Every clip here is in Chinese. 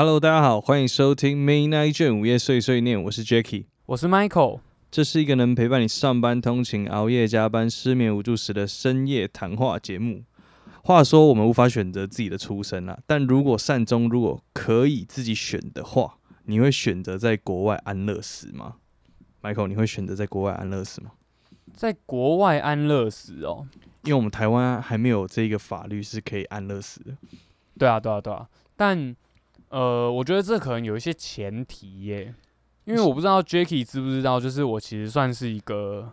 Hello，大家好，欢迎收听 May Night 午夜碎碎念，我是 Jacky，我是 Michael。这是一个能陪伴你上班通勤、熬夜加班、失眠无助时的深夜谈话节目。话说，我们无法选择自己的出身啊，但如果善终，如果可以自己选的话，你会选择在国外安乐死吗？Michael，你会选择在国外安乐死吗？在国外安乐死哦，因为我们台湾还没有这个法律是可以安乐死的。对啊，对啊，对啊。但呃，我觉得这可能有一些前提耶，因为我不知道 Jacky 知不知道，就是我其实算是一个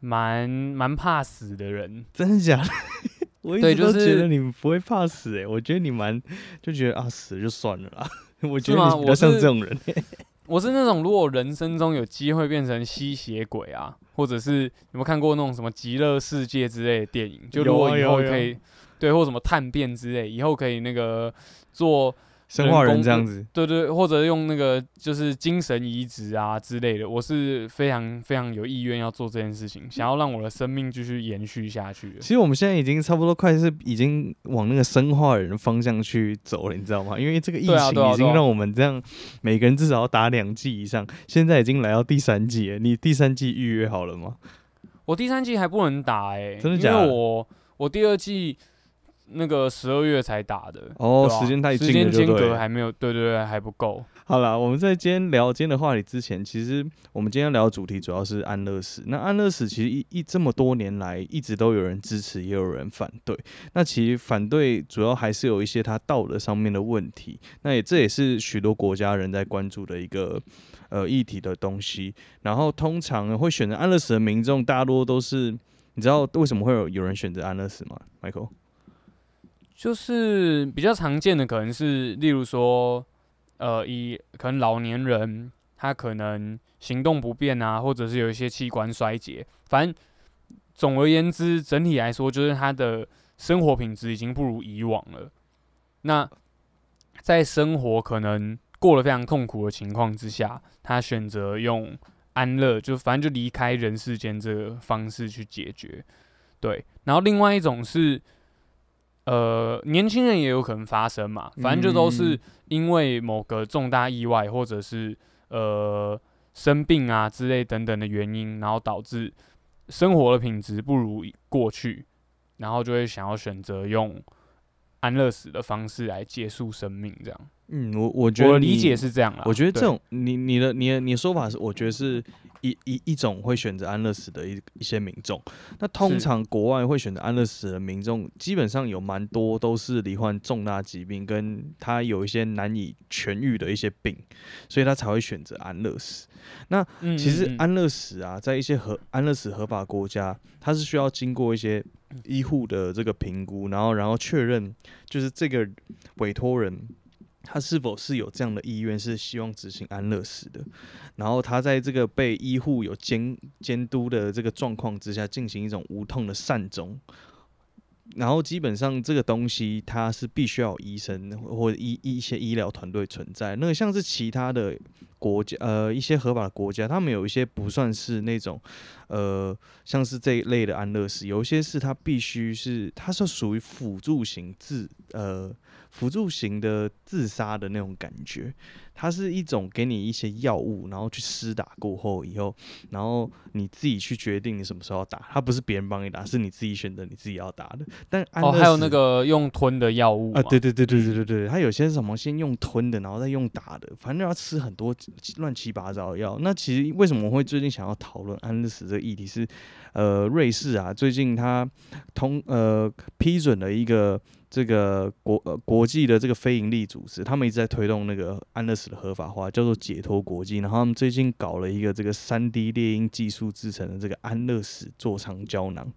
蛮蛮怕死的人。真的假的？我一直都觉得你不会怕死哎，我觉得你蛮就觉得啊死就算了啦。我觉得你比较像这种人。我是那种如果人生中有机会变成吸血鬼啊，或者是有没有看过那种什么极乐世界之类的电影？就如果以后可以对，或什么探变之类，以后可以那个做。生化人这样子，对对，或者用那个就是精神移植啊之类的，我是非常非常有意愿要做这件事情，想要让我的生命继续延续下去。其实我们现在已经差不多快是已经往那个生化人的方向去走了，你知道吗？因为这个疫情已经让我们这样每个人至少要打两剂以上，现在已经来到第三季了。你第三季预约好了吗？我第三季还不能打哎，真的假的？我我第二季。那个十二月才打的哦，时间太近了，时间间隔还没有，对对对，还不够。好了，我们在今天聊今天的话题之前，其实我们今天聊的主题主要是安乐死。那安乐死其实一一这么多年来，一直都有人支持，也有人反对。那其实反对主要还是有一些他道德上面的问题。那也这也是许多国家人在关注的一个呃议题的东西。然后通常会选择安乐死的民众，大多都是你知道为什么会有有人选择安乐死吗，Michael？就是比较常见的，可能是例如说，呃，以可能老年人他可能行动不便啊，或者是有一些器官衰竭，反正总而言之，整体来说，就是他的生活品质已经不如以往了。那在生活可能过了非常痛苦的情况之下，他选择用安乐，就反正就离开人世间这个方式去解决。对，然后另外一种是。呃，年轻人也有可能发生嘛，反正就都是因为某个重大意外，或者是呃生病啊之类等等的原因，然后导致生活的品质不如过去，然后就会想要选择用安乐死的方式来结束生命，这样。嗯，我我觉得理解是这样啦。我觉得这种你你的你的你的说法是，我觉得是一一一种会选择安乐死的一一些民众。那通常国外会选择安乐死的民众，基本上有蛮多都是罹患重大疾病，跟他有一些难以痊愈的一些病，所以他才会选择安乐死。那其实安乐死啊，在一些合安乐死合法国家，它是需要经过一些医护的这个评估，然后然后确认就是这个委托人。他是否是有这样的意愿，是希望执行安乐死的？然后他在这个被医护有监监督的这个状况之下，进行一种无痛的善终。然后基本上这个东西，它是必须要有医生或医一些医疗团队存在。那个像是其他的国家，呃，一些合法的国家，他们有一些不算是那种，呃，像是这一类的安乐死，有一些是它必须是，它是属于辅助型自，呃。辅助型的自杀的那种感觉，它是一种给你一些药物，然后去施打过后以后，然后你自己去决定你什么时候打，它不是别人帮你打，是你自己选择你自己要打的。但哦，还有那个用吞的药物啊，对对对对对对对，它有些什么先用吞的，然后再用打的，反正要吃很多乱七八糟的药。那其实为什么会最近想要讨论安乐死这个议题是，呃，瑞士啊，最近它通呃批准了一个。这个国呃国际的这个非营利组织，他们一直在推动那个安乐死的合法化，叫做解脱国际。然后他们最近搞了一个这个三 D 猎鹰技术制成的这个安乐死座舱胶囊，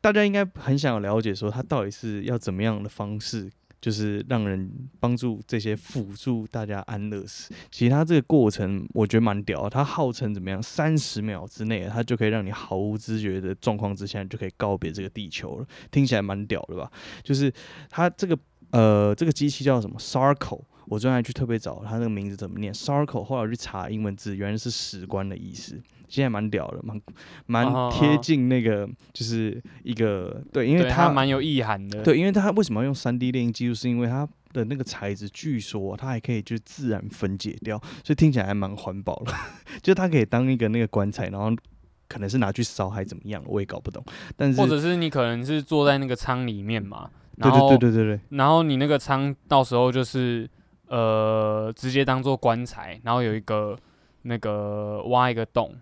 大家应该很想了解说它到底是要怎么样的方式。就是让人帮助这些辅助大家安乐死，其实它这个过程我觉得蛮屌，它号称怎么样？三十秒之内，它就可以让你毫无知觉的状况之下，就可以告别这个地球了，听起来蛮屌的吧？就是它这个呃，这个机器叫什么？Sarco，我昨天去特别找它那个名字怎么念？Sarco，后来去查英文字，原来是史官的意思。现在蛮屌的，蛮蛮贴近那个，就是一个对，因为它蛮有意涵的。对，因为它为什么要用三 D 猎鹰技术？是因为它的那个材质，据说它还可以就自然分解掉，所以听起来还蛮环保的。就它可以当一个那个棺材，然后可能是拿去烧还怎么样，我也搞不懂。但是或者是你可能是坐在那个舱里面嘛，对对对对对对，然后你那个舱到时候就是呃直接当做棺材，然后有一个那个挖一个洞，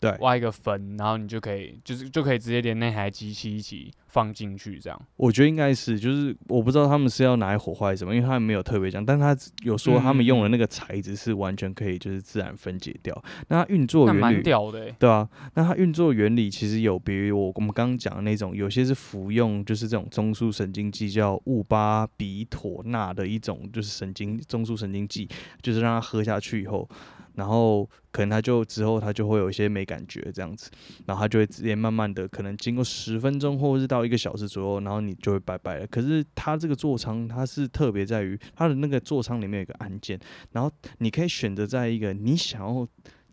对挖一个坟，然后你就可以就是就可以直接连那台机器一起放进去，这样。我觉得应该是，就是我不知道他们是要拿来火化还是什么，因为他们没有特别讲，但他有说他们用的那个材质是完全可以就是自然分解掉。那它运作原理，屌的欸，对啊，那它运作原理其实有别于我我们刚刚讲的那种，有些是服用就是这种中枢神经剂叫戊巴比妥钠的一种就是神经中枢神经剂，就是让它喝下去以后。然后可能他就之后他就会有一些没感觉这样子，然后他就会直接慢慢的可能经过十分钟或者是到一个小时左右，然后你就会拜拜了。可是他这个座舱它是特别在于它的那个座舱里面有一个按键，然后你可以选择在一个你想要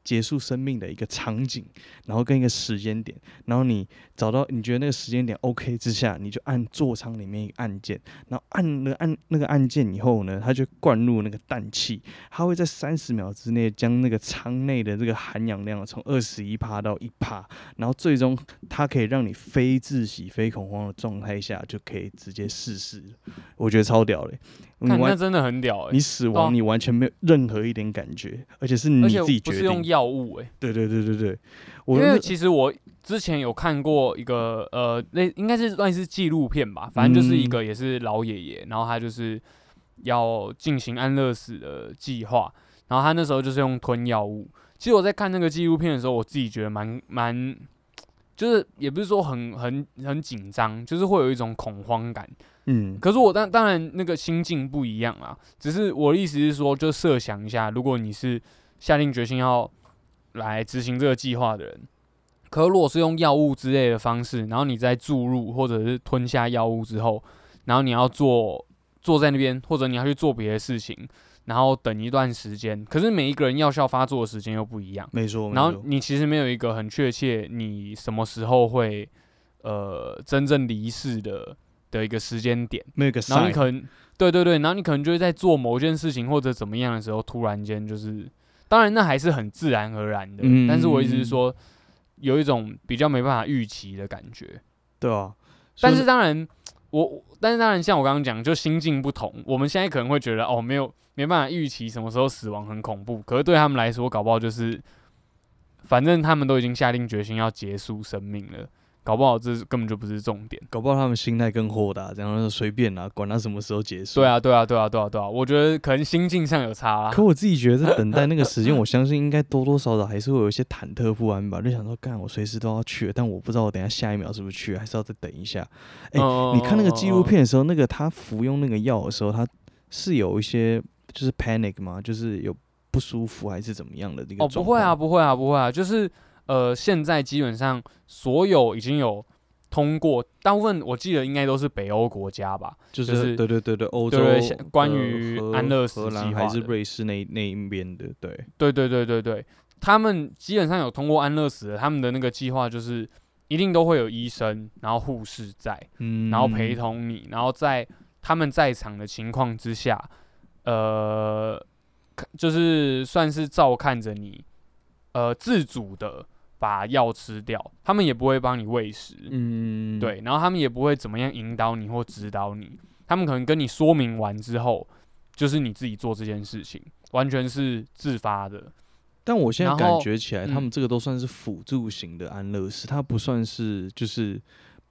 结束生命的一个场景，然后跟一个时间点，然后你找到你觉得那个时间点 OK 之下，你就按座舱里面一个按键，然后按了按那个按键以后呢，它就灌入那个氮气，它会在三十秒之内将那个舱内的这个含氧量从二十一帕到一帕，然后最终它可以让你非窒息、非恐慌的状态下就可以直接逝世了，我觉得超屌嘞！你完看那真的很屌哎你，死亡你完全没有任何一点感觉，而且是你自己决不是用。药物哎，对对对对对，我因为其实我之前有看过一个呃，那应该是算是纪录片吧，反正就是一嗯个也是老爷爷，然后他就是要进行安乐死的计划，然后他那时候就是用吞药物。其实我在看那个纪录片的时候，我自己觉得蛮蛮，就是也不是说很很很紧张，就是会有一种恐慌感。嗯可是我当当然那个心境不一样啊，只是我的意思是说，就设想一下，如果你是下定决心要来执行这个计划的人，可如果是用药物之类的方式，然后你再注入或者是吞下药物之后，然后你要坐坐在那边，或者你要去做别的事情，然后等一段时间，可是每一个人药效发作的时间又不一样，没错，然后你其实没有一个很确切你什么时候会呃真正离世的的一个时间点。没有个然后你可能对对对，然后你可能就会在做某件事情或者怎么样的时候，突然间就是，当然那还是很自然而然的，嗯但是我意思是说，有一种比较没办法预期的感觉。对啊，但是当然，我但是当然，像我刚刚讲，就心境不同，我们现在可能会觉得哦，没有没办法预期什么时候死亡很恐怖，可是对他们来说，搞不好就是，反正他们都已经下定决心要结束生命了，搞不好这根本就不是重点。搞不好他们心态更豁达，这样就随便啦，管他什么时候结束。对。啊，对啊，对啊，对啊，对啊，我觉得可能心境上有差啦。可我自己觉得，在等待那个时间，我相信应该多多少少还是会有一些忐忑不安吧。就想说，干，我随时都要去了，但我不知道我等下下一秒是不是去，还是要再等一下。哎嗯你看那个纪录，片的时候，那个他服用那个药的时候，他是有一些就是 panic 吗？就是有不舒服还是怎么样的那个哦，不会啊，不会啊，不会啊，就是呃，现在基本上所有已经有通过，大部分我记得应该都是北欧国家吧，就就是是对对对对，欧洲对对像关呃于安乐死计划还是瑞士那那一边的，对，对对对对对，他们基本上有通过安乐死的，他们的那个计划就是一定都会有医生，然后护士在，嗯，然后。陪同你，然后在他们在场的情况之下，呃，看就是算是照看着你，呃，自主的把药吃掉，他们也不会帮你喂食，嗯，对，然后他们也不会怎么样引导你或指导你，他们可能跟你说明完之后，就是你自己做这件事情，完全是自发的。但我现在感觉起来，他嗯。们这个都算是辅助型的安乐死，它不算是就是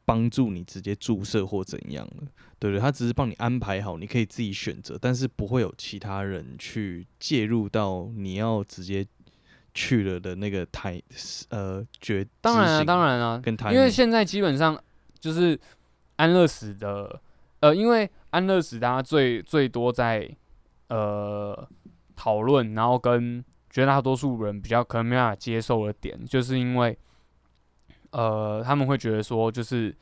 帮助你直接注射或怎样了，对不对？他只是帮你安排好，你可以自己选择，但是不会有其他人去介入到你要直接去了的那个台呃决。当然啊，当然啊，跟因为现在基本上就是安乐死的，呃，因为安乐死大家最最多在呃讨论，然后跟绝大多数人比较可能没办法接受的点，就是因为呃他们会觉得说，就是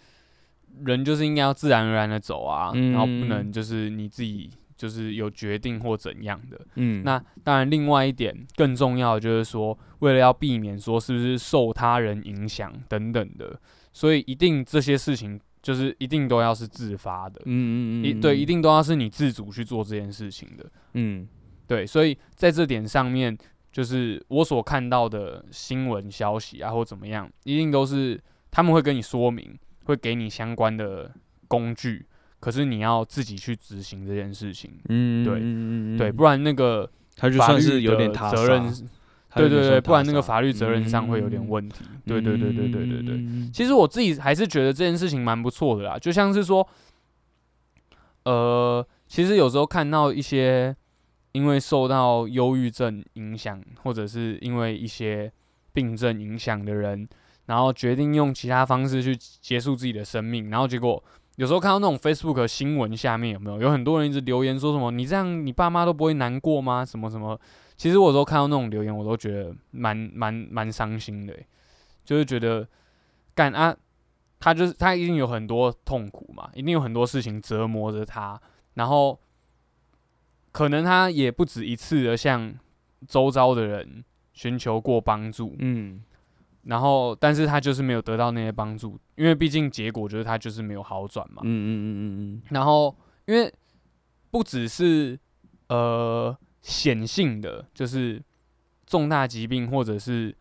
人就是应该要自然而然的走啊，然后不嗯能就是你自己就是有决定或怎样的。嗯，那当然，另外一点更重要的就是说，为了要避免说是不是受他人影响等等的，所以一定这些事情就是一定都要是自发的，嗯嗯嗯，一对一定都要是你自主去做这件事情的，嗯。对，所以在这点上面，就是我所看到的新闻消息啊，或怎么样，一定都是他们会跟你说明，会给你相关的工具，可是你要自己去执行这件事情，嗯，对嗯对，不然那个他就法律算是有点责任，对对对，不然那个法律责任上会有点嗯问题，对对对对对对对。嗯。其实我自己还是觉得这件事情蛮不错的啦，就像是说，呃，其实有时候看到一些因为受到忧郁症影响，或者是因为一些病症影响的人，然后决定用其他方式去结束自己的生命，然后结果有时候看到那种 Facebook 新闻下面有没有有很多人一直留言说什么你这样你爸妈都不会难过吗？什么什么？其实我有时候看到那种留言，我都觉得蛮蛮蛮伤心的、就是觉得干啊，他就是他一定有很多痛苦嘛，一定有很多事情折磨着他，然后可能他也不止一次的向周遭的人寻求过帮助，嗯。然后但是他就是没有得到那些帮助，因为毕竟结果就是他就是没有好转嘛。嗯，嗯嗯嗯嗯。然后因为不只是呃显性的，就是重大疾病或者是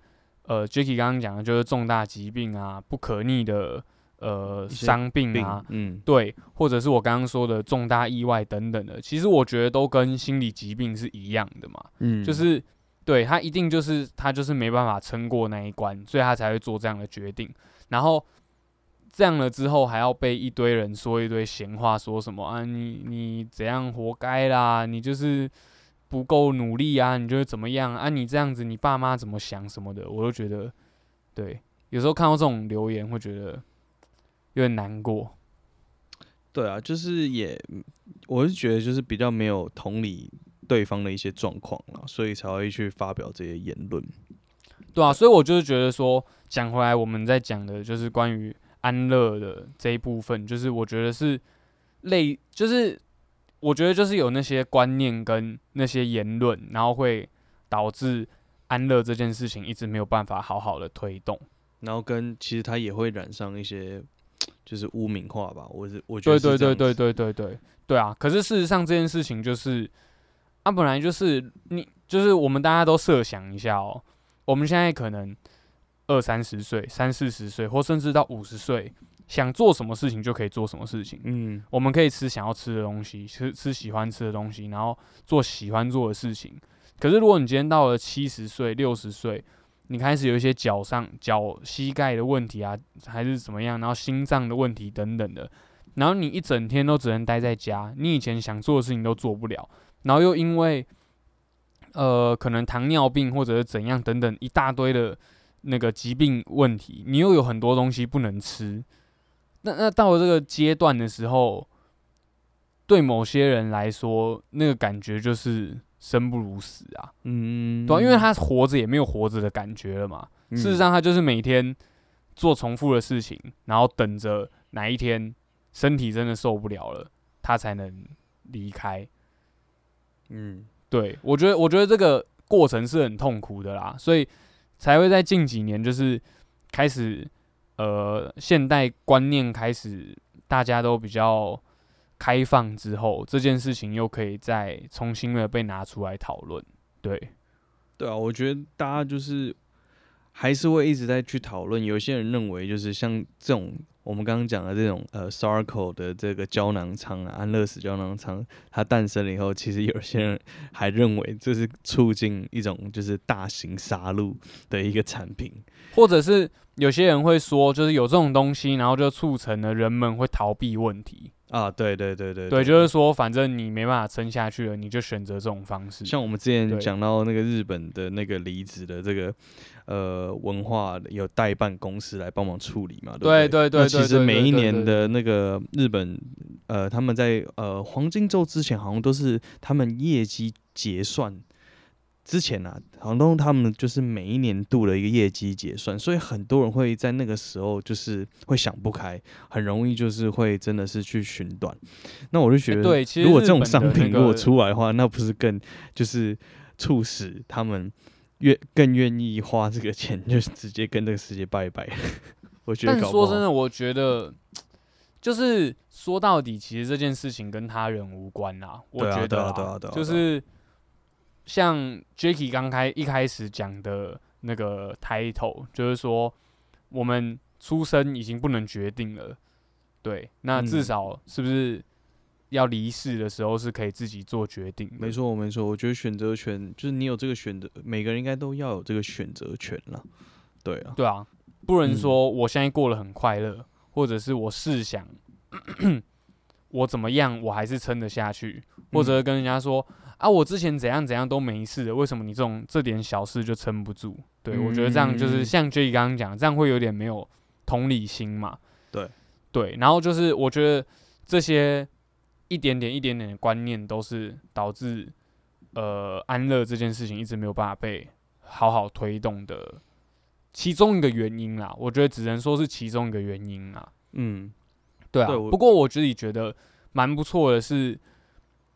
呃 Jacky 刚刚讲的，就是重大疾病啊，不可逆的呃伤病病啊，嗯对，或者是我刚刚说的重大意外等等的，其实我觉得都跟心理疾病是一样的嘛，嗯，就是对他一定就是他就是没办法撑过那一关，所以他才会做这样的决定。然后这样了之后，还要被一堆人说一堆闲话，说什么啊你你怎样活该啦，你就是不够努力啊，你就是怎么样啊，你这样子你爸妈怎么想什么的，我都觉得对。有时候看到这种留言，会觉得有点难过。对啊，就是也，我是觉得就是比较没有同理对方的一些状况了，所以才会去发表这些言论。对啊，所以我就是觉得说，讲回来，我们在讲的就是关于安乐的这一部分，就是我觉得是类，就是我觉得就是有那些观念跟那些言论，然后会导致安乐这件事情一直没有办法好好的推动。然后跟其实他也会染上一些就是污名化吧，我是我觉得对对对对对对对啊！可是事实上这件事情就是，啊，本来就是你就是我们大家都设想一下哦，我们现在可能二三十岁、三四十岁，或甚至到五十岁，想做什么事情就可以做什么事情。嗯我们可以吃想要吃的东西，吃吃喜欢吃的东西，然后做喜欢做的事情。可是如果你今天到了七十岁、六十岁，你开始有一些脚上脚膝盖的问题啊，还是怎么样，然后心脏的问题等等的，然后你一整天都只能待在家，你以前想做的事情都做不了，然后又因为呃可能糖尿病或者是怎样等等一大堆的那个疾病问题，你又有很多东西不能吃，那那到了这个阶段的时候，对某些人来说，那个感觉就是生不如死啊，嗯，对、啊，因为他活着也没有活着的感觉了嘛。嗯事实上，他就是每天做重复的事情，然后等着哪一天身体真的受不了了，他才能离开。嗯对我觉得，我觉得这个过程是很痛苦的啦，所以才会在近几年就是开始，呃，现代观念开始大家都比较开放之后，这件事情又可以再重新的被拿出来讨论。对，对啊，我觉得大家就是还是会一直在去讨论。有些人认为，就是像这种我们刚刚讲的这种呃 Sarco 的这个胶囊仓啊，安乐死胶囊仓，它诞生了以后，其实有些人还认为这是促进一种就是大型杀戮的一个产品。或者是有些人会说，就是有这种东西，然后就促成了人们会逃避问题。啊，对对对对对，就是说，反正你没办法撑下去了，你就选择这种方式。像我们之前讲到那个日本的那个离职的这个呃文化有代办公司来帮忙处理嘛，对不对对那其实每一年的那个日本呃他们在呃黄金周之前好像都是他们业绩结算。之前啊，房东他们就是每一年度的一个业绩结算，所以很多人会在那个时候就是会想不开，很容易就是会真的是去寻短。那我就觉得，对其实如果这种商品如果出来的话，那不是更就是促使他们愿更愿意花这个钱，就是直接跟这个世界拜拜。我觉得但说真的，我觉得就是说到底，其实这件事情跟他人无关啦。我觉得对啊对啊对啊就是像 Jacky 刚开一开始讲的那个 title，就是说我们出生已经不能决定了，对，那至嗯少是不是要离世的时候是可以自己做决定的？没错没错，我觉得选择权就是你有这个选择，每个人应该都要有这个选择权了。对啊，对啊，不能嗯说我现在过得很快乐，或者是我试想 我怎么样，我还是撑得下去，或者跟人家说啊，我之前怎样怎样都没事的，为什么你这种这点小事就撑不住？对、我觉得这样就是嗯像 J 刚刚讲，这样会有点没有同理心嘛。对对，然后就是我觉得这些一点点一点点的观念，都是导致呃安乐这件事情一直没有办法被好好推动的其中一个原因啦。我觉得只能说是其中一个原因啦。嗯，对啊，不过我自己觉得蛮不错的是，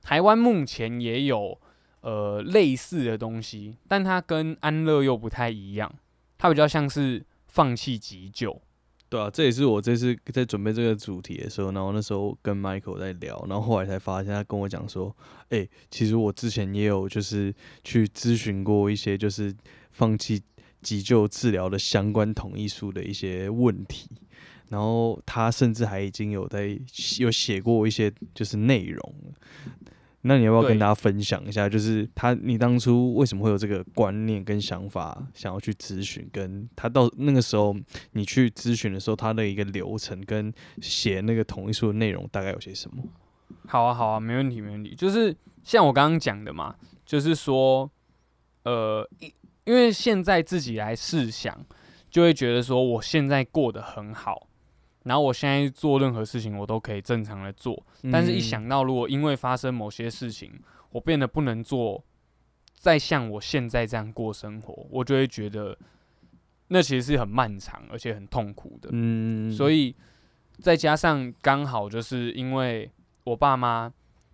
台湾目前也有呃类似的东西，但它跟安乐又不太一样，它比较像是放弃急救。对啊，这也是我这次在准备这个主题的时候，然后那时候跟 Michael 在聊，然后后来才发现他跟我讲说，哎、其实我之前也有就是去咨询过一些就是放弃急救治疗的相关同意书的一些问题，然后他甚至还已经有在有写过一些就是内容。那你要不要跟大家分享一下？就是他，你当初为什么会有这个观念跟想法，想要去咨询？跟他到那个时候你去咨询的时候，他的一个流程跟写那个同意书的内容大概有些什么？好啊，好啊，没问题，没问题。就是像我刚刚讲的嘛，就是说，呃，因因为现在自己来试想，就会觉得说，我现在过得很好，然后我现在做任何事情我都可以正常的做，但是一嗯，想到如果因为发生某些事情，我变得不能做，再像我现在这样过生活，我就会觉得那其实是很漫长而且很痛苦的。嗯，所以再加上刚好就是因为我爸妈，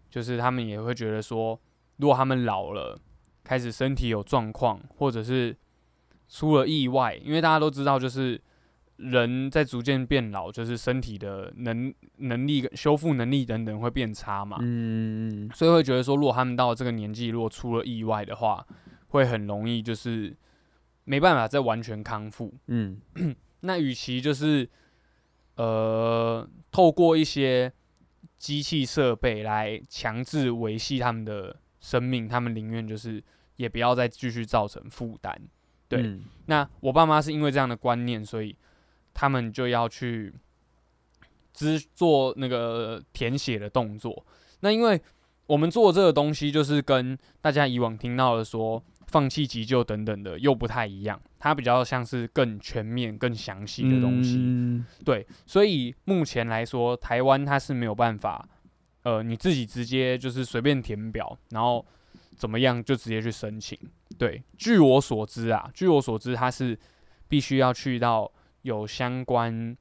就是他们也会觉得说，如果他们老了，开始身体有状况，或者是出了意外，因为大家都知道，就是人在逐渐变老，就是身体的能能力、修复能力等等会变差嘛。嗯，所以会觉得说，如果他们到了这个年纪，如果出了意外的话，会很容易就是没办法再完全康复。嗯 那与其就是呃透过一些机器设备来强制维系他们的生命，他们宁愿就是也不要再继续造成负担。对嗯那我爸妈是因为这样的观念，所以他们就要去支做那个填写的动作。那因为我们做这个东西，就是跟大家以往听到的说放弃急救等等的又不太一样，它比较像是更全面、更详细的东西。嗯对，所以目前来说，台湾它是没有办法，呃，你自己直接就是随便填表，然后怎么样就直接去申请。对，据我所知啊，据我所知，它是必须要去到有相关，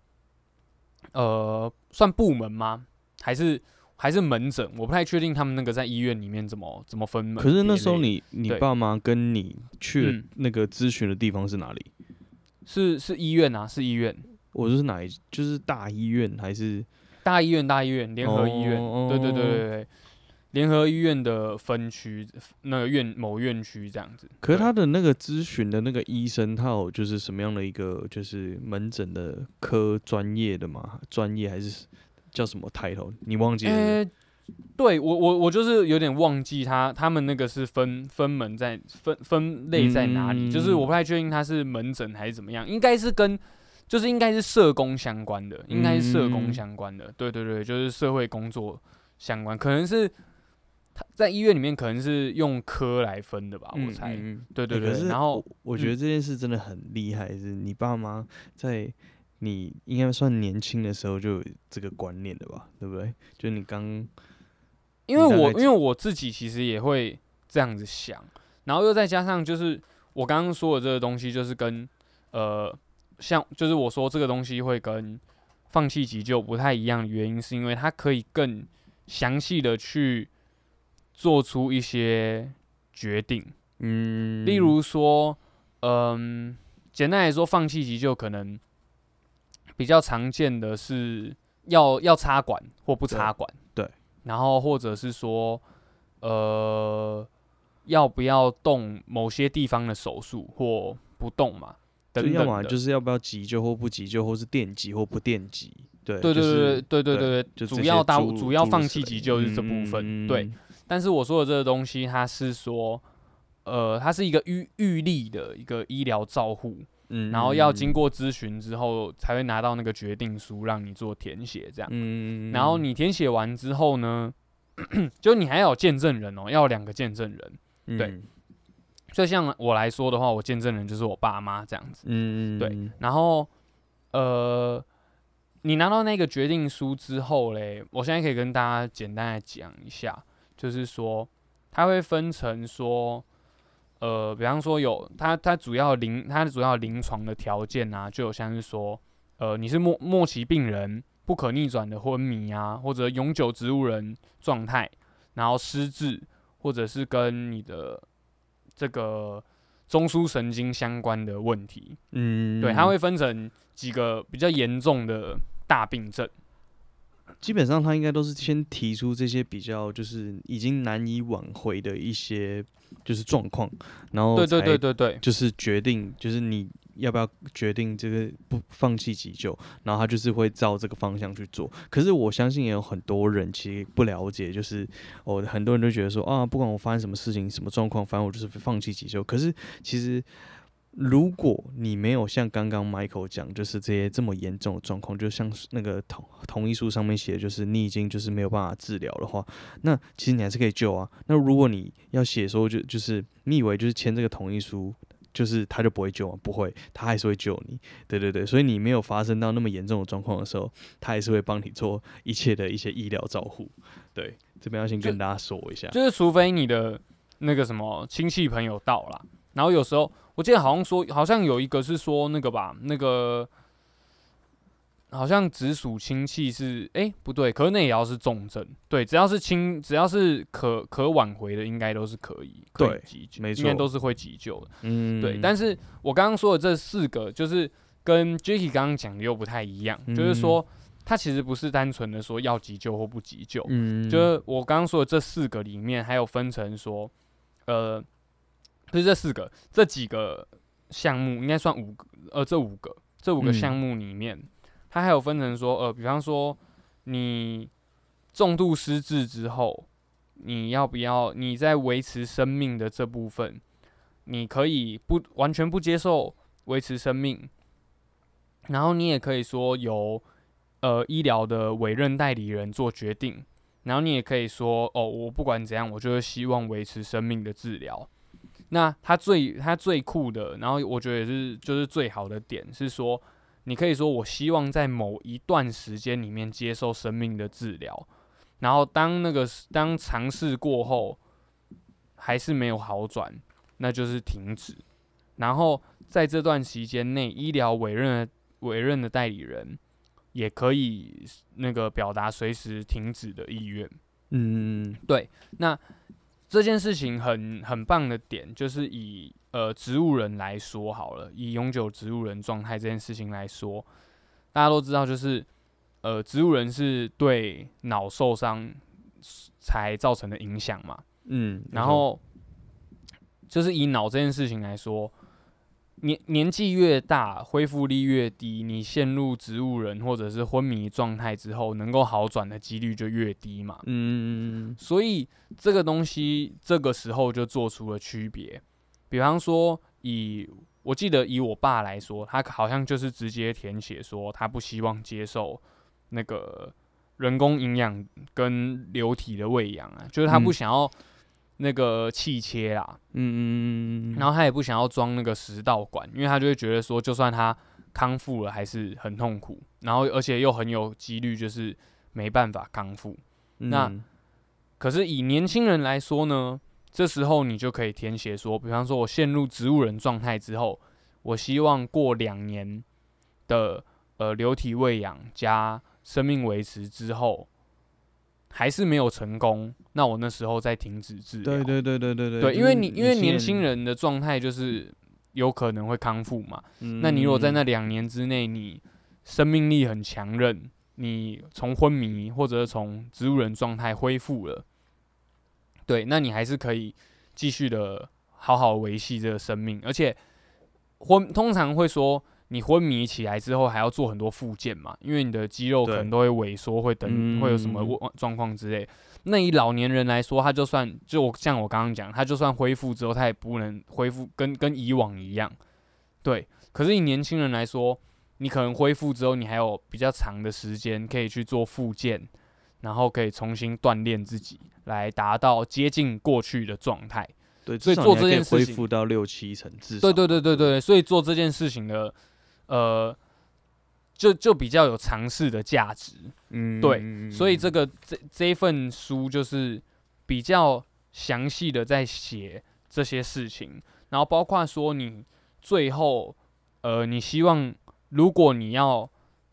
呃，算部门吗？还是还是门诊？我不太确定他们那个在医院里面怎么怎么分门。可是那时候你你爸妈跟你去那个咨询的地方是哪里？是是医院啊，是医院，我说是哪一？就是大医院还是大医院，大医院，联合医院。哦对对对对对，联合医院的分区，那个院某院区这样子。可是他的那个咨询的那个医生，他有就是什么样的一个就是门诊的科专业的吗？专业还是叫什么 title？你忘记了是是？呃，对我我我就是有点忘记他他们那个是分分门在分分类在哪里，就是我不太确定他是门诊还是怎么样，应该是跟就是应该是社工相关的，应该是社工嗯相关的，对对对，就是社会工作相关，可能是他在医院里面可能是用科来分的吧，我嗯猜，对对对，欸然后我我觉得嗯这件事真的很厉害，是你爸妈在你应该算年轻的时候就有这个观念的吧？对不对？就你刚因为我因为我自己其实也会这样子想，然后又再加上就是我刚刚说的这个东西，就是跟呃像就是我说这个东西会跟放弃急救不太一样的原因，是因为它可以更详细的去做出一些决定，嗯，例如说，嗯，简单来说，放弃急救可能比较常见的是要要插管或不插管，对，然后或者是说，呃，要不要动某些地方的手术或不动嘛？等等的。要么就是要不要急救或不急救，或是电击或不电击，对，对对对对对对对，主要大诸主要放弃急救是这部分，对。嗯但是我说的这个东西，它是说，呃，它是一个预预立的一个医疗照护，嗯然后要经过咨询之后，才会拿到那个决定书让你做填写，这样。嗯，然后你填写完之后呢，就你还要有见证人哦，要两个见证人。嗯对，所以像我来说的话，我见证人就是我爸妈这样子。嗯，对然后，呃，你拿到那个决定书之后嘞，我现在可以跟大家简单的讲一下，就是说它会分成说，呃，比方说有它它主要临它的主要临床的条件啊，就有像是说，呃，你是末末期病人，不可逆转的昏迷啊，或者永久植物人状态，然后失智，或者是跟你的这个中枢神经相关的问题，嗯，对，它会分成几个比较严重的大病症。基本上他应该都是先提出这些比较就是已经难以挽回的一些就是状况，然后对对才对对对，就是决定就是你要不要决定这个不放弃急救，然后他就是会照这个方向去做。可是我相信也有很多人其实不了解，就是哦，很多人都觉得说啊，不管我发生什么事情、什么状况，反正我就是放弃急救。可是其实。如果你没有像刚刚 Michael 讲，就是这些这么严重的状况，就像那个同同意书上面写，就是你已经就是没有办法治疗的话，那其实你还是可以救啊。那如果你要写说就就是你以为就是签这个同意书，就是他就不会救吗？不会，他还是会救你。对对对，所以你没有发生到那么严重的状况的时候，他还是会帮你做一切的一些医疗照护。对，这边要先跟大家说一下。就是除非你的那个什么亲戚朋友到了，然后有时候我记得好像说，好像有一个是说那个吧，那个好像直属亲戚是，哎、不对，可是那也要是重症，对，只要是轻，只要是可可挽回的，应该都是可以，对急救，没应该都是会急救的。嗯，对，但是我刚刚说的这四个，就是跟 Jacky 刚刚讲的又不太一样，就是说他其实不是单纯的说要急救或不急救，嗯，就是我刚刚说的这四个里面，还有分成说，呃，不是这四个，这几个项目应该算五个，呃，这五个这五个嗯项目里面，它还有分成说，呃，比方说你重度失智之后，你要不要你在维持生命的这部分，你可以不完全不接受维持生命，然后你也可以说由呃医疗的委任代理人做决定，然后你也可以说哦，我不管怎样，我就是希望维持生命的治疗。那它最它最酷的，然后我觉得也是就是最好的点是说，你可以说我希望在某一段时间里面接受生命的治疗，然后当那个当尝试过后还是没有好转，那就是停止。然后在这段期间内，医疗委任的委任的代理人也可以那个表达随时停止的意愿。嗯，对那这件事情很很棒的点，就是以呃植物人来说好了，以永久植物人状态这件事情来说，大家都知道，就是呃植物人是对脑受伤才造成的影响嘛。嗯，然后就是以脑这件事情来说，年年纪越大，恢复力越低，你陷入植物人或者是昏迷状态之后，能够好转的几率就越低嘛。嗯，所以这个东西这个时候就做出了区别。比方说以，我记得以我爸来说，他好像就是直接填写说他不希望接受那个人工营养跟流体的喂养啊，就是他不嗯想要那个气切啦，嗯嗯嗯嗯，然后他也不想要装那个食道管，因为他就会觉得说，就算他康复了，还是很痛苦，然后而且又很有几率就是没办法康复。那嗯可是以年轻人来说呢，这时候你就可以填写说，比方说我陷入植物人状态之后，我希望过两年的呃流体喂养加生命维持之后，还是没有成功，那我那时候再停止治疗。对对对对对对对，因为你因为年轻人，的状态就是有可能会康复嘛，嗯那你如果在那两年之内你生命力很强韧，你从昏迷或者是从植物人状态恢复了，对，那你还是可以继续的好好维系这个生命，而且昏通常会说你昏迷起来之后还要做很多复健嘛，因为你的肌肉可能都会萎缩，会等会有什么状况之类。那以老年人来说，他就算就像我刚刚讲，他就算恢复之后，他也不能恢复跟跟以往一样，对。可是以年轻人来说，你可能恢复之后，你还有比较长的时间可以去做复健，然后可以重新锻炼自己，来达到接近过去的状态。对，所以做这件事情恢复到六七成，至少对对对对对，所以做这件事情的，呃，就就比较有尝试的价值。嗯，对嗯所以这个这这一份书就是比较详细的在写这些事情，然后包括说你最后，呃，你希望如果你要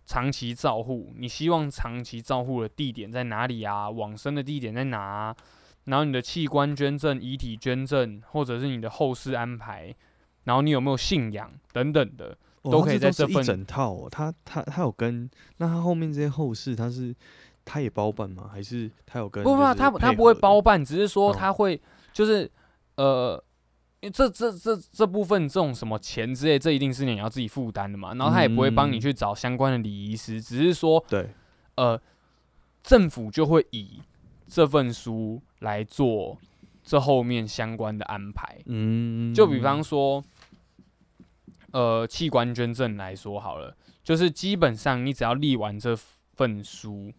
长期照护，你希望长期照护的地点在哪里啊？往生的地点在哪、啊？然后你的器官捐赠、遗体捐赠，或者是你的后事安排，然后你有没有信仰等等的，都可以在这份整套哦。他他他有跟那他后面这些后事，他是他也包办吗？还是他有跟？不不，就是他他不会包办，只是说哦他会就是呃，因为这这这这部分这种什么钱之类，这一定是你要自己负担的嘛。然后他也不会帮你嗯去找相关的礼仪师，只是说对，呃，政府就会以这份书来做这后面相关的安排。嗯，就比方说，呃，器官捐赠来说好了，就是基本上你只要立完这份书，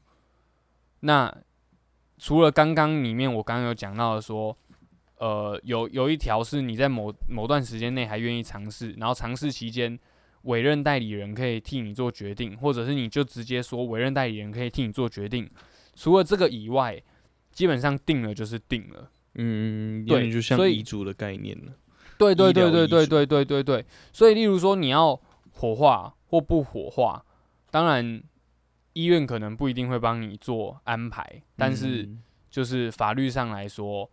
那除了刚刚里面我刚刚有讲到的说，呃，有有一条是你在某某段时间内还愿意尝试，然后尝试期间委任代理人可以替你做决定，或者是你就直接说委任代理人可以替你做决定。除了这个以外，基本上定了就是定了。嗯，对就像遗嘱的概念了。对对对对对对对对对，所以例如说你要火化或不火化，当然医院可能不一定会帮你做安排，但是嗯。就是法律上来说，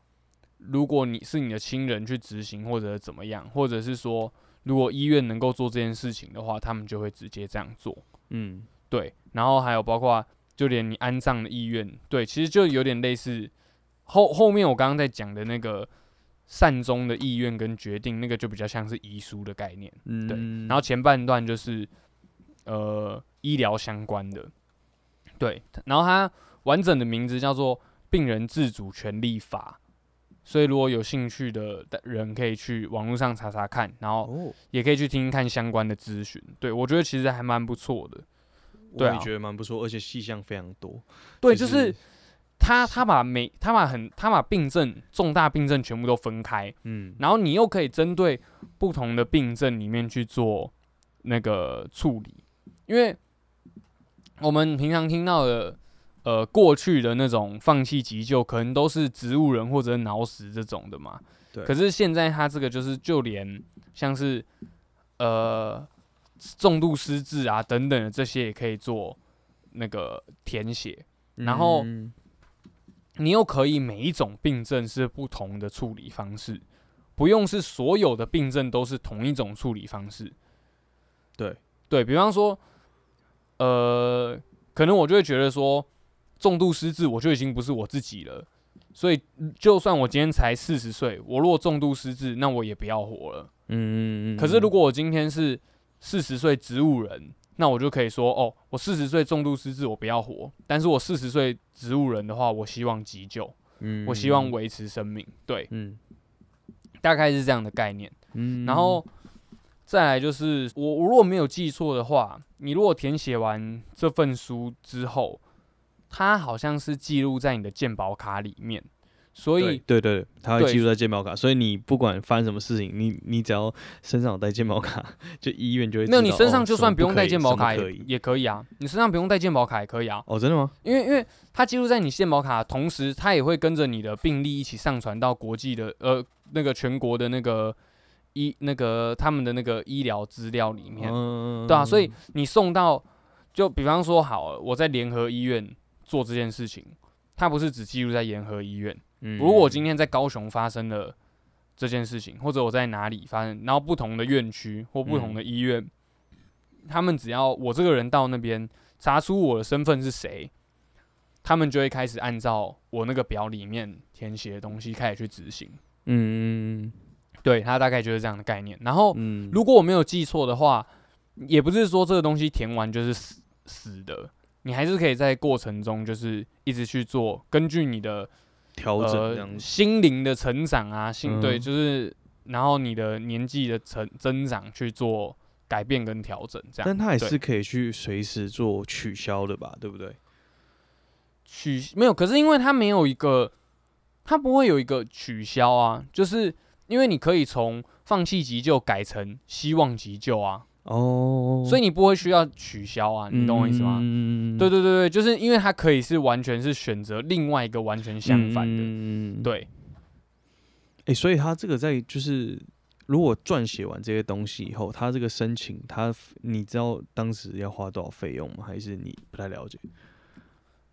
如果你是你的亲人去执行或者怎么样，或者是说如果医院能够做这件事情的话，他们就会直接这样做。嗯，对，然后还有包括就连你安葬的意愿，对，其实就有点类似后后面我刚刚在讲的那个善终的意愿跟决定，那个就比较像是遗书的概念。嗯，对，然后前半段就是呃医疗相关的，对，然后它完整的名字叫做《病人自主权利法》，所以如果有兴趣的人可以去网络上查查看，然后哦，也可以去听听看相关的咨询。对我觉得其实还蛮不错的。对啊我也觉得蛮不错，而且细项非常多。对，就就是他他把每他把很他把病症重大病症全部都分开，嗯，然后你又可以针对不同的病症里面去做那个处理，因为我们平常听到的，呃，过去的那种放弃急救，可能都是植物人或者脑死这种的嘛。对可是现在他这个就是，就连像是呃重度失智啊等等的这些，也可以做那个填写。然后嗯你又可以每一种病症是不同的处理方式，不用是所有的病症都是同一种处理方式。对，对比方说，呃，可能我就会觉得说，重度失智我就已经不是我自己了，所以就算我今天才四十岁，我如果重度失智，那我也不要活了。嗯嗯嗯，可是如果我今天是四十岁植物人，那我就可以说，哦，我四十岁重度失智，我不要活；但是我四十岁植物人的话，我希望急救，嗯我希望维持生命。对，嗯大概是这样的概念。嗯，然后再来就是，我我如果没有记错的话，你如果填写完这份书之后，它好像是记录在你的健保卡里面，所以对对对，它会记录在健保卡，所以你不管发生什么事情，你你只要身上有带健保卡，就医院就会没有你身上就算不用带健保卡也也可以啊，你身上不用带健保卡也可以啊，哦，真的吗？因为因为它记录在你健保卡，同时它也会跟着你的病历一起上传到国际的呃那个全国的那个医那个他们的那个医疗资料里面，嗯，对啊，所以你送到就比方说好，我在联合医院做这件事情，它不是只记录在联合医院，嗯如果我今天在高雄发生了这件事情，或者我在哪里发生，然后不同的院区或不同的医院，他们只要我这个人到那边查出我的身份是谁，他们就会开始按照我那个表里面填写的东西开始去执行。嗯对，他大概就是这样的概念。然后，嗯，如果我没有记错的话，也不是说这个东西填完就是死死的，你还是可以在过程中就是一直去做，根据你的调整这呃样子，心灵的成长啊，心对，嗯就是然后你的年纪的成增长去做改变跟调整，这样。但它也是可以去随时做取消的吧，对不对？取没有，可是因为它没有一个，它不会有一个取消啊，就是因为你可以从放弃急救改成希望急救啊，哦，所以你不会需要取消啊，你懂我意思吗？嗯对对对对，就是因为它可以是完全是选择另外一个完全相反的，的，对，哎、所以他这个在就是，如果撰写完这些东西以后，他这个申请，他你知道当时要花多少费用吗？还是你不太了解？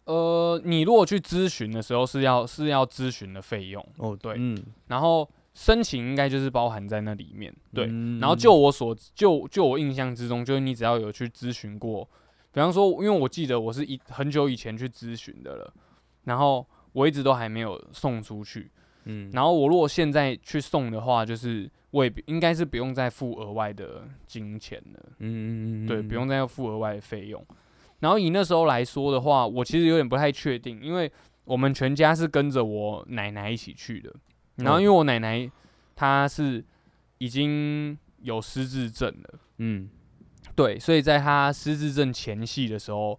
呃，你如果去咨询的时候是要是要咨询的费用，哦，对。嗯，然后申请应该就是包含在那里面，对。嗯然后就我所就就我印象之中，就是你只要有去咨询过，比方说，因为我记得我是一很久以前去咨询的了，然后我一直都还没有送出去。嗯，然后我如果现在去送的话，就是我也应该是不用再付额外的金钱了，嗯，对，不用再要付额外的费用。然后以那时候来说的话，我其实有点不太确定，因为我们全家是跟着我奶奶一起去的。然后因为我奶奶她是已经有失智症了，嗯，对，所以在她失智症前夕的时候，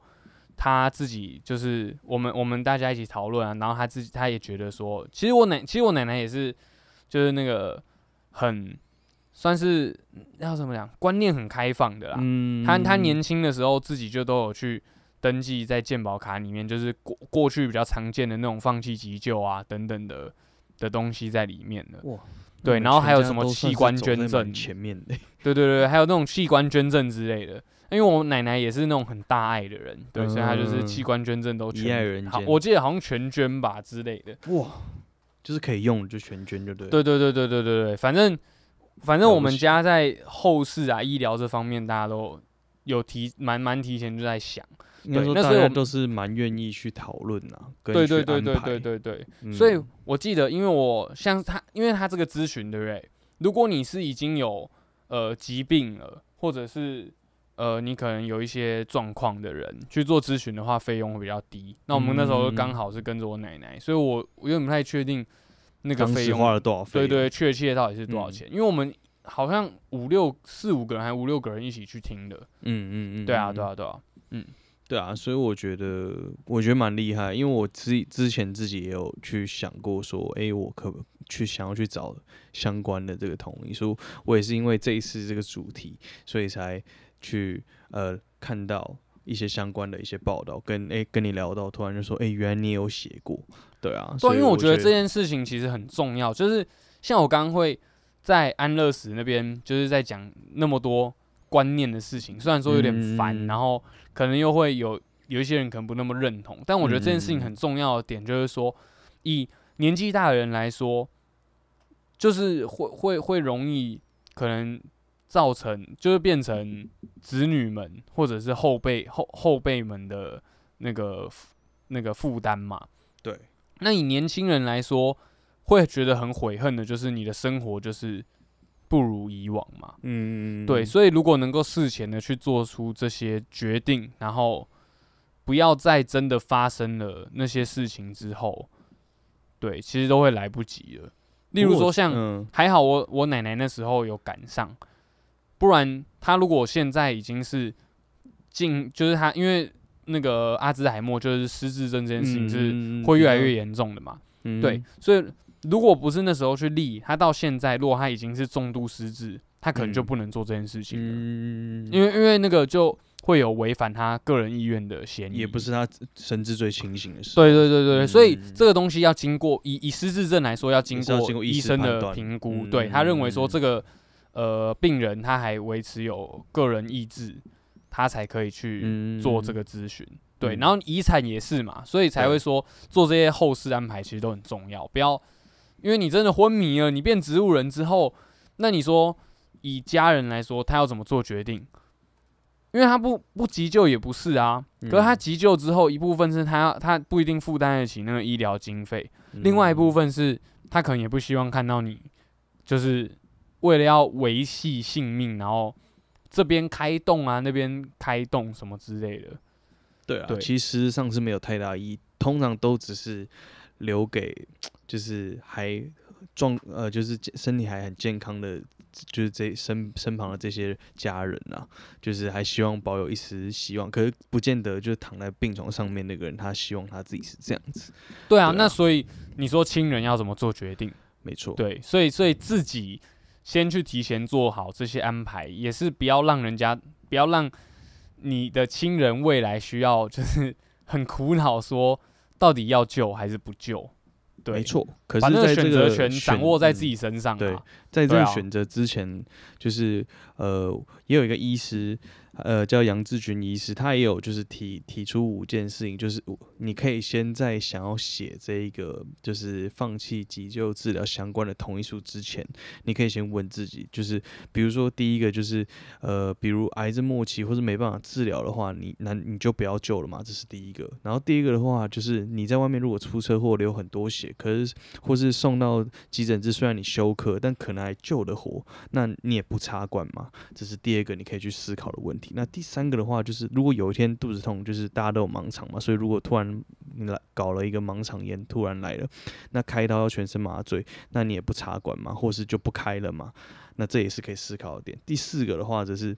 她自己就是我们我们大家一起讨论啊，然后她自己她也觉得说，其实我奶其实我奶奶也是就是那个很算是要怎么讲，观念很开放的啦。嗯他他年轻的时候自己就都有去登记在健保卡里面，就是过过去比较常见的那种放弃急救啊等等的的东西在里面了。哇，对，然后还有什么器官捐赠，前面的，对对对，还有那种器官捐赠之类的。因为我奶奶也是那种很大爱的人，对，所以她就是嗯器官捐赠都遗爱人间我记得好像全捐吧之类的。哇，就是可以用就全捐就对，对对对对对对对，反正反正我们家在后事啊医疗这方面，大家都有提蛮蛮提前就在想。应该对说大家都是蛮愿意去讨论啊，跟对对对对对对对，嗯所以我记得，因为我像他，因为他这个咨询，对不对？如果你是已经有呃疾病了，或者是呃你可能有一些状况的人去做咨询的话，费用会比较低。那我们那时候刚嗯好是跟着我奶奶，所以我我有点不太确定那个费用花了多少？对对，确切到底是多少嗯钱？因为我们好像五六四五个人，还五六个人一起去听的。嗯嗯嗯，对啊，嗯对啊，对啊。对啊，所以我觉得我觉得蛮厉害，因为我之之前自己也有去想过说，诶，我可不去想要去找相关的这个同意书，我也是因为这一次这个主题，所以才去呃看到一些相关的一些报道，跟诶跟你聊到，突然就说，诶，原来你有写过，对啊，对因为我觉得这件事情其实很重要，就是像我刚刚会在安乐死那边，就是在讲那么多观念的事情，虽然说有点烦，嗯。然后可能又会有有一些人可能不那么认同，但我觉得这件事情嗯。很重要的点就是说，以年纪大的人来说，就是会会会容易可能造成，就是变成子女们或者是后辈后后辈们的那个那个负担嘛。对，那以年轻人来说，会觉得很悔恨的，就是你的生活就是不如以往嘛。嗯，对，所以如果能够事前的去做出这些决定，然后不要再真的发生了那些事情之后，对，其实都会来不及了。例如说像，嗯还好我我奶奶那时候有赶上，不然她如果现在已经是进，就是她因为那个阿兹海默就是失智症这件事情是嗯会越来越严重的嘛，嗯对，所以如果不是那时候去立，他到现在如果他已经是重度失智，他可能就嗯。不能做这件事情了，嗯，因为因为那个就会有违反他个人意愿的嫌疑，也不是他神志最清醒的时候，对对对对，对所以嗯这个东西要经过以以失智症来说，要经过过医生的评估。嗯。对他认为说嗯这个呃病人他还维持有个人意志，他才可以去做这个，咨询。对，嗯。然后遗产也是嘛，所以才会说做这些后事安排其实都很重要，不要因为你真的昏迷了，你变植物人之后，那你说以家人来说，他要怎么做决定？因为他不不急救也不是啊，可是他急救之后，一部分是他要他不一定负担得起那个医疗经费，嗯另外一部分是他可能也不希望看到你，就是为了要维系性命，然后这边开动啊，那边开动什么之类的。对啊，对其实上是没有太大意义，通常都只是留给就是还壮呃，就是健身体还很健康的，就是这身身旁的这些家人啊，就是还希望保有一丝希望，可是不见得就是躺在病床上面那个人，他希望他自己是这样子，对啊，对啊那所以你说亲人要怎么做决定？没错，对，所以所以自己先去提前做好这些安排，也是不要让人家不要让你的亲人未来需要就是 很苦恼，说到底要救还是不救？对，没，错。可把是在这那个选择个权掌握在自己身上、啊。对在这个选择之前，就是呃，也有一个医师，呃，叫杨志军医师，他也有就是提提出五件事情，就是你可以先在想要写这一个就是放弃急救治疗相关的同意书之前，你可以先问自己，就是比如说第一个就是呃，比如癌症末期或是没办法治疗的话，你那你就不要救了嘛，这是第一个。然后第一个的话，就是你在外面如果出车祸流很多血，可是或是送到急诊室，虽然你休克，但可能还救得活，那你也不插管嘛？这是第二个你可以去思考的问题。那第三个的话，就是如果有一天肚子痛，就是大家都有盲肠嘛，所以如果突然来搞了一个盲肠炎，突然来了，那开刀要全身麻醉，那你也不插管嘛，或是就不开了嘛？那这也是可以思考的点。第四个的话，则是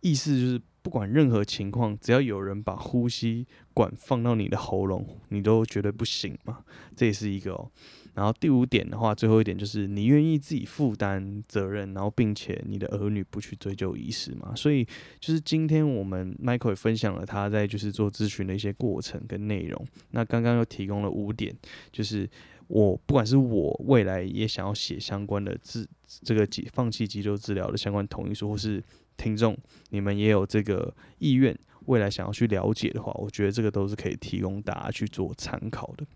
意思就是不管任何情况，只要有人把呼吸管放到你的喉咙，你都绝对不行嘛。这也是一个哦。然后第五点的话，最后一点就是你愿意自己负担责任，然后并且你的儿女不去追究医师嘛。所以就是今天我们 Michael 也分享了他在就是做咨询的一些过程跟内容。那刚刚又提供了五点，就是我不管是我未来也想要写相关的治这个急放弃急救治疗的相关同意书，或是听众你们也有这个意愿，未来想要去了解的话，我觉得这个都是可以提供大家去做参考的。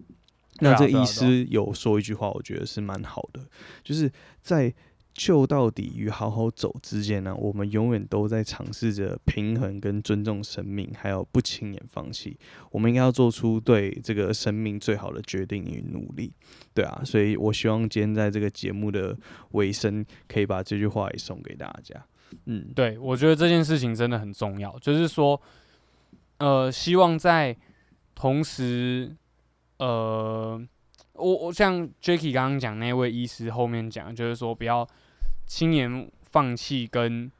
那这医师有说一句话，我觉得是蛮好的，就是在救到底与好好走之间呢，我们永远都在尝试着平衡跟尊重生命，还有不轻言放弃。我们应该要做出对这个生命最好的决定与努力。对啊，所以我希望今天在这个节目的尾声，可以把这句话也送给大家。嗯，对，我觉得这件事情真的很重要，就是说，呃，希望在同时，呃，我我像 Jacky 刚刚讲那位医师后面讲，就是说不要轻言放弃跟，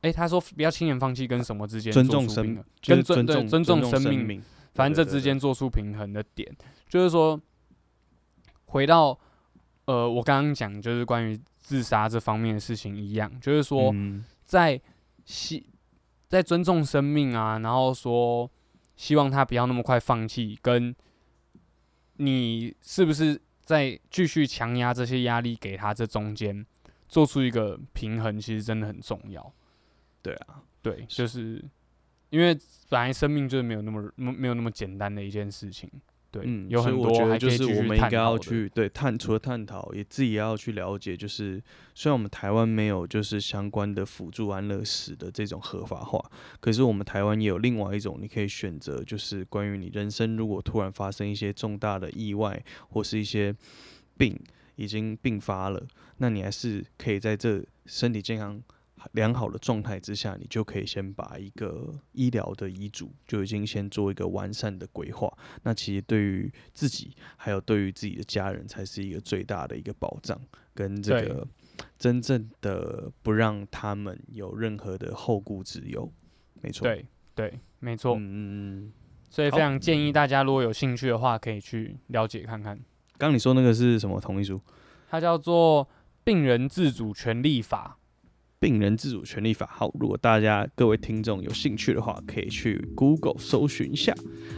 诶，他说不要轻言放弃跟什么之间尊重生做出平衡，就是跟尊尊重尊重生生命命，反正这之间做出平衡的点，就是说，回到呃，我刚刚讲就是关于自杀这方面的事情一样，就是说，嗯。在希在尊重生命啊，然后说希望他不要那么快放弃，跟你是不是在继续强压这些压力给他这中间做出一个平衡，其实真的很重要。对啊，对，就是因为本来生命就是没有那么没没有那么简单的一件事情，对，嗯，有很多我觉得就是我们应该。要去对探，除了探讨，也自己也要去了解。就是虽然我们台湾没有就是相关的辅助安乐死的这种合法化，可是我们台湾也有另外一种你可以选择，就是关于你人生如果突然发生一些重大的意外或是一些病已经病发了，那你还是可以在这身体健康。良好的状态之下，你就可以先把一个医疗的遗嘱就已经先做一个完善的规划。那其实对于自己，还有对于自己的家人，才是一个最大的一个保障，跟这个真正的不让他们有任何的后顾之忧。没错，，对对，没错。嗯嗯嗯。所以非常建议大家，如果有兴趣的话，可以去了解看看。刚刚你说那个是什么同意书？它叫做《病人自主权利法病人自主权利法。好，如果大家各位听众有兴趣的话，可以去 Google 搜寻一下。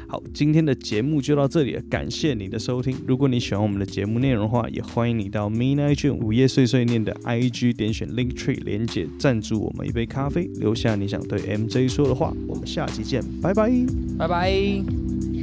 好，今天的节目就到这里了，感谢你的收听。如果你喜欢我们的节目内容的话，也欢迎你到 Midnight June 午夜碎碎念的 IG 点选 Link Tree 连接，赞助我们一杯咖啡，留下你想对 MJ 说的话。我们下期见，拜拜。》，拜拜。